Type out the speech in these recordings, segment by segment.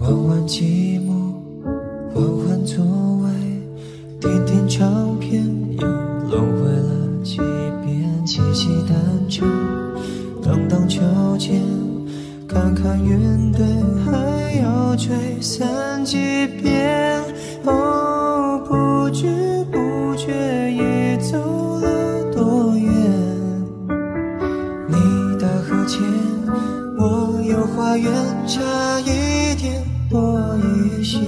玩玩积木，换换座位，听听唱片，又轮回了几遍，七夕单车，荡荡秋千，看看云堆，还要吹散几遍，哦，不知不觉已走了多远，你的和解，我有花园，差一。些，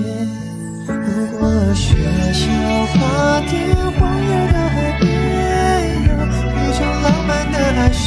路过了学校花店，荒野的海边，有一场浪漫的爱是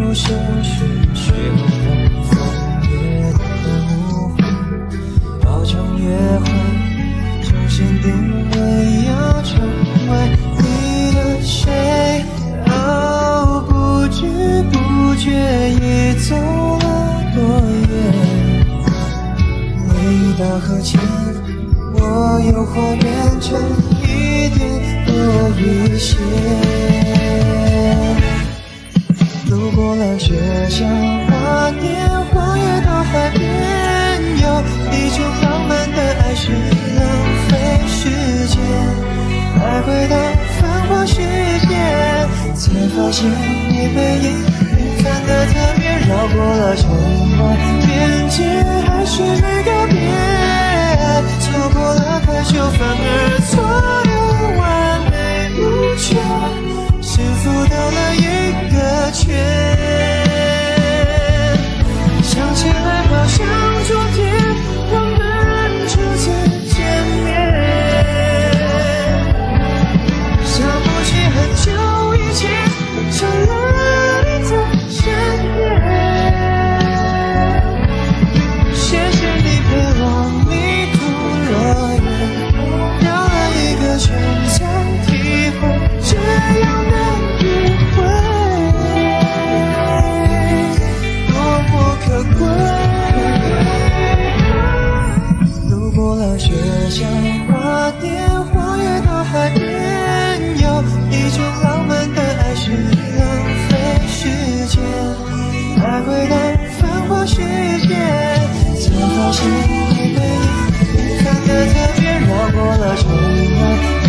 喋喋不休是血染风月的魔幻，包场约会，重新定位，要成为你的谁？哦，不知不觉已走了多远？你大河前，我又还原成一点多一些。路过了学校花店，荒野到海边，有一种浪漫的爱是浪费时间，还回到繁华世界，才发现你背影平凡的特别，绕过了城外边界，还是没告别，错过了太久，反而错繁华世界才发现你背影平凡的特别绕过了城外